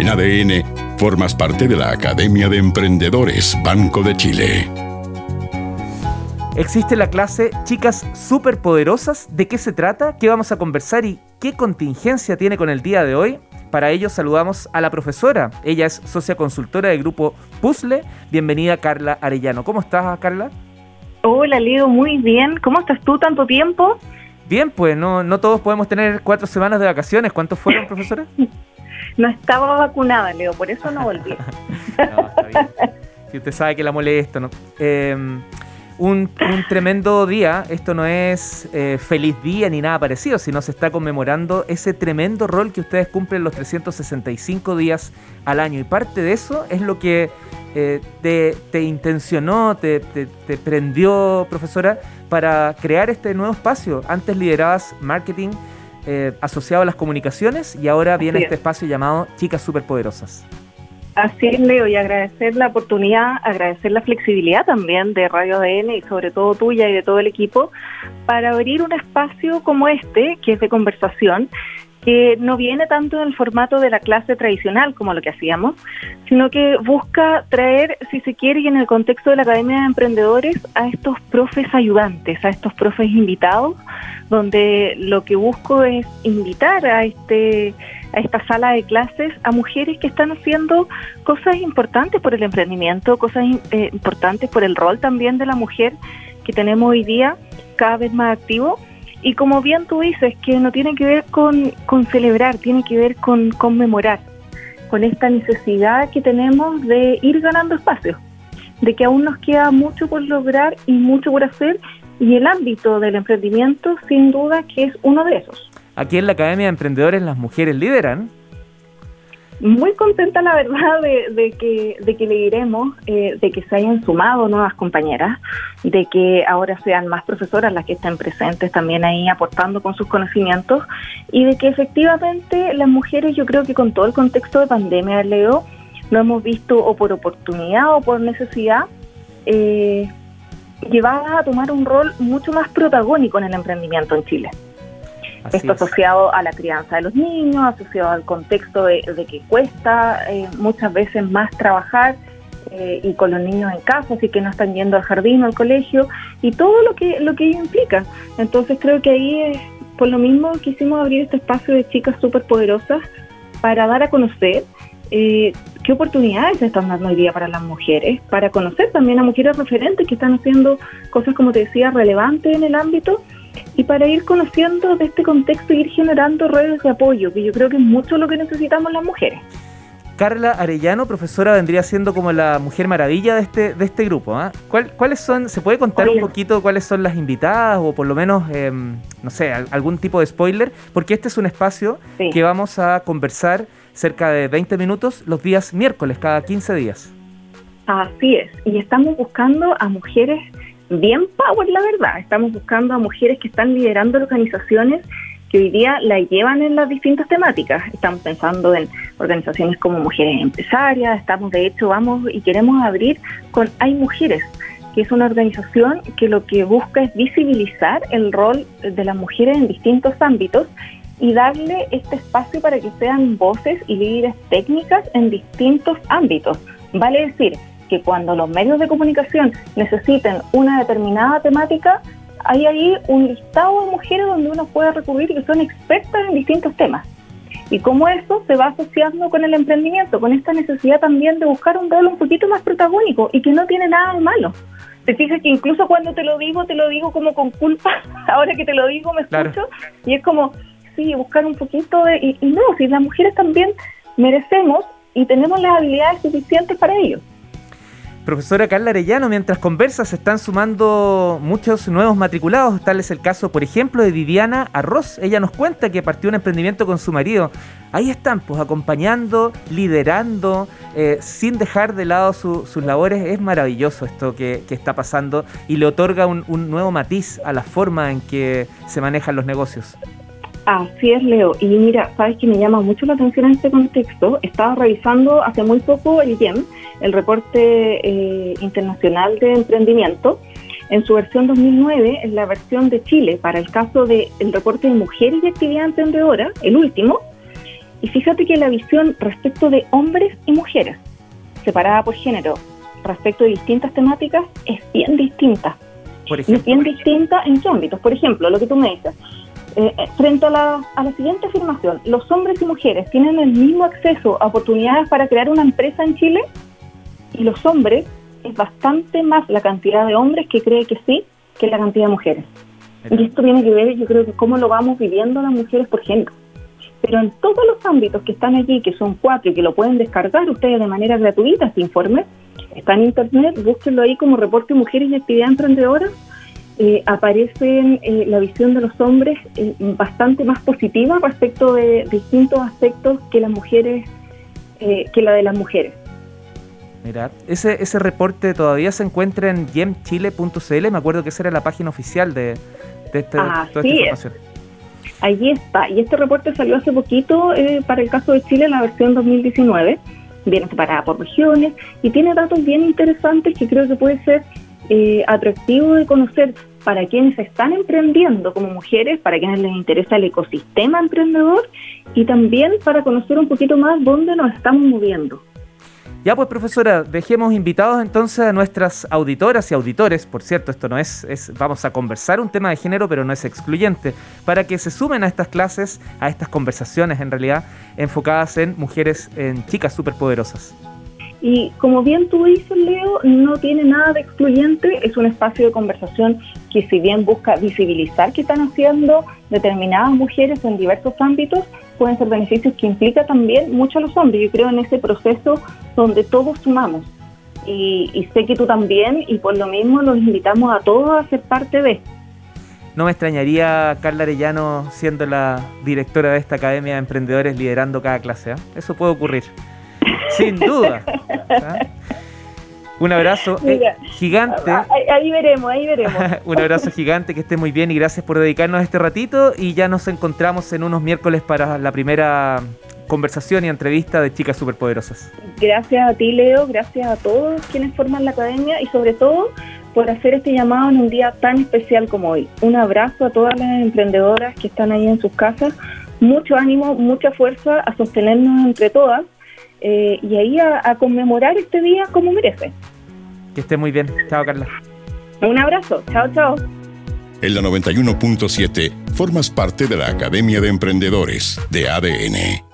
En ADN, formas parte de la Academia de Emprendedores Banco de Chile. Existe la clase Chicas Superpoderosas. ¿De qué se trata? ¿Qué vamos a conversar y qué contingencia tiene con el día de hoy? Para ello saludamos a la profesora. Ella es socia consultora del grupo Puzzle. Bienvenida Carla Arellano. ¿Cómo estás, Carla? Hola, Leo, muy bien. ¿Cómo estás tú tanto tiempo? Bien, pues no, no todos podemos tener cuatro semanas de vacaciones. ¿Cuántos fueron, profesora? No estaba vacunada, Leo, por eso no volví. no, está bien. Si usted sabe que la molesto, ¿no? Eh, un, tremendo día. Esto no es eh, feliz día ni nada parecido, sino se está conmemorando ese tremendo rol que ustedes cumplen los 365 días al año. Y parte de eso es lo que eh, te, intencionó, te, prendió, profesora, para crear este nuevo espacio. Antes liderabas marketing eh, asociado a las comunicaciones y ahora viene este espacio llamado Chicas Superpoderosas. Así es, Leo, y agradecer la oportunidad, agradecer la flexibilidad también de Radio ADN y sobre todo tuya y de todo el equipo para abrir un espacio como este, que es de conversación, que no viene tanto en el formato de la clase tradicional como lo que hacíamos, sino que busca traer, si se quiere, y en el contexto de la Academia de Emprendedores, a estos profes ayudantes, a estos profes invitados, donde lo que busco es invitar a este a esta sala de clases a mujeres que están haciendo cosas importantes por el emprendimiento, cosas eh, importantes por el rol también de la mujer que tenemos hoy día cada vez más activo. Y como bien tú dices, que no tiene que ver con, con celebrar, tiene que ver con conmemorar, con esta necesidad que tenemos de ir ganando espacio, de que aún nos queda mucho por lograr y mucho por hacer, y el ámbito del emprendimiento sin duda que es uno de esos. Aquí en la Academia de Emprendedores las mujeres lideran. Muy contenta, la verdad, de, que, de que le diremos, eh, de que se hayan sumado nuevas compañeras, de que ahora sean más profesoras las que estén presentes también ahí aportando con sus conocimientos y de que efectivamente las mujeres, yo creo que con todo el contexto de pandemia, Leo, lo hemos visto o por oportunidad o por necesidad, eh, llevadas a tomar un rol mucho más protagónico en el emprendimiento en Chile. Esto asociado a la crianza de los niños, asociado al contexto de, que cuesta eh, muchas veces más trabajar eh, y con los niños en casa, así que no están yendo al jardín o al colegio y todo lo que lo que ello implica. Entonces creo que ahí por lo mismo quisimos abrir este espacio de chicas súper poderosas para dar a conocer eh, qué oportunidades se están dando hoy día para las mujeres, para conocer también a mujeres referentes que están haciendo cosas, como te decía, relevantes en el ámbito y para ir conociendo de este contexto y ir generando redes de apoyo, que yo creo que es mucho lo que necesitamos las mujeres. Carla Arellano, profesora, vendría siendo como la mujer maravilla de este, de este grupo. ¿ah? ¿Cuáles son, se puede contar un poquito cuáles son las invitadas o por lo menos, em, no sé, algún tipo de spoiler? Porque este es un espacio que vamos a conversar cerca de 20 minutos los días miércoles, cada 15 días. Así es, y estamos buscando a mujeres bien power, la verdad. Estamos buscando a mujeres que están liderando organizaciones que hoy día la llevan en las distintas temáticas. Estamos pensando en organizaciones como Mujeres Empresarias, estamos de hecho, vamos y queremos abrir con Hay Mujeres, que es una organización que lo que busca es visibilizar el rol de las mujeres en distintos ámbitos y darle este espacio para que sean voces y líderes técnicas en distintos ámbitos. Vale decir, que cuando los medios de comunicación necesiten una determinada temática, hay ahí un listado de mujeres donde uno puede recurrir que son expertas en distintos temas. Y como eso se va asociando con el emprendimiento, con esta necesidad también de buscar un rol un poquito más protagónico y que no tiene nada de malo. Te fijas que incluso cuando te lo digo, te lo digo como con culpa, ahora que te lo digo me escucho, y es como, sí, buscar un poquito de... Y, y no, si las mujeres también merecemos y tenemos las habilidades suficientes para ello. Profesora Carla Arellano, mientras conversas se están sumando muchos nuevos matriculados, tal es el caso, por ejemplo, de Viviana Arroz. Ella nos cuenta que partió un emprendimiento con su marido. Ahí están, pues acompañando, liderando, eh, sin dejar de lado sus labores. Es maravilloso esto que, está pasando y le otorga un, un nuevo matiz a la forma en que se manejan los negocios. Así es, Leo. Y mira, sabes que me llama mucho la atención en este contexto. Estaba revisando hace muy poco el IEM, el reporte eh, internacional de emprendimiento. En su versión 2009, en la versión de Chile, para el caso del el reporte de mujeres y actividad emprendedora, el último, Y fíjate que la visión respecto de hombres y mujeres, separada por género, respecto de distintas temáticas, es bien distinta. Por es bien distinta en qué ámbitos. Por ejemplo, lo que tú me dices, eh, eh, frente a la, a la siguiente afirmación, ¿los hombres y mujeres tienen el mismo acceso a oportunidades para crear una empresa en Chile? Y los hombres, es bastante más la cantidad de hombres que cree que sí que la cantidad de mujeres. Y esto tiene que ver, yo creo que cómo lo vamos viviendo las mujeres por género. Pero en todos los ámbitos que están allí, que son cuatro y que lo pueden descargar ustedes de manera gratuita, este informe, está en internet, búsquenlo ahí como reporte Mujeres y Actividad Emprendedora, eh, aparece eh, la visión de los hombres eh, bastante más positiva respecto de distintos aspectos que las mujeres, eh, que la de las mujeres. Mira, ese, ese reporte todavía se encuentra en yemchile.cl, me acuerdo que esa era la página oficial de, de, este, toda esta información. Allí está, y este reporte salió hace poquito eh, para el caso de Chile, en la versión 2019, viene separada por regiones y tiene datos bien interesantes que creo que puede ser eh, atractivo de conocer para quienes están emprendiendo como mujeres, para quienes les interesa el ecosistema emprendedor y también para conocer un poquito más dónde nos estamos moviendo. Ya pues profesora, dejemos invitados entonces a nuestras auditoras y auditores, por cierto, esto no es, es, vamos a conversar un tema de género, pero no es excluyente, para que se sumen a estas clases, a estas conversaciones en realidad, enfocadas en mujeres, en chicas superpoderosas. Y como bien tú dices, Leo, no tiene nada de excluyente, es un espacio de conversación que si bien busca visibilizar qué están haciendo determinadas mujeres en diversos ámbitos, pueden ser beneficios que implica también mucho a los hombres. Yo creo en ese proceso donde todos sumamos. Y, sé que tú también, y por lo mismo los invitamos a todos a ser parte de. No me extrañaría Carla Arellano siendo la directora de esta Academia de Emprendedores liderando cada clase. ¿eh? Eso puede ocurrir. Sin duda. ¿Ah? Un abrazo eh, gigante. Ahí, veremos, ahí veremos. un abrazo gigante, que esté muy bien y gracias por dedicarnos este ratito. Y ya nos encontramos en unos miércoles para la primera conversación y entrevista de Chicas Superpoderosas. Gracias a ti, Leo, gracias a todos quienes forman la academia y sobre todo por hacer este llamado en un día tan especial como hoy. Un abrazo a todas las emprendedoras que están ahí en sus casas. Mucho ánimo, mucha fuerza a sostenernos entre todas eh, y ahí a, conmemorar este día como merece. Que esté muy bien. Chao, Carla. Un abrazo. Chao, chao. En la 91.7 formas parte de la Academia de Emprendedores de ADN.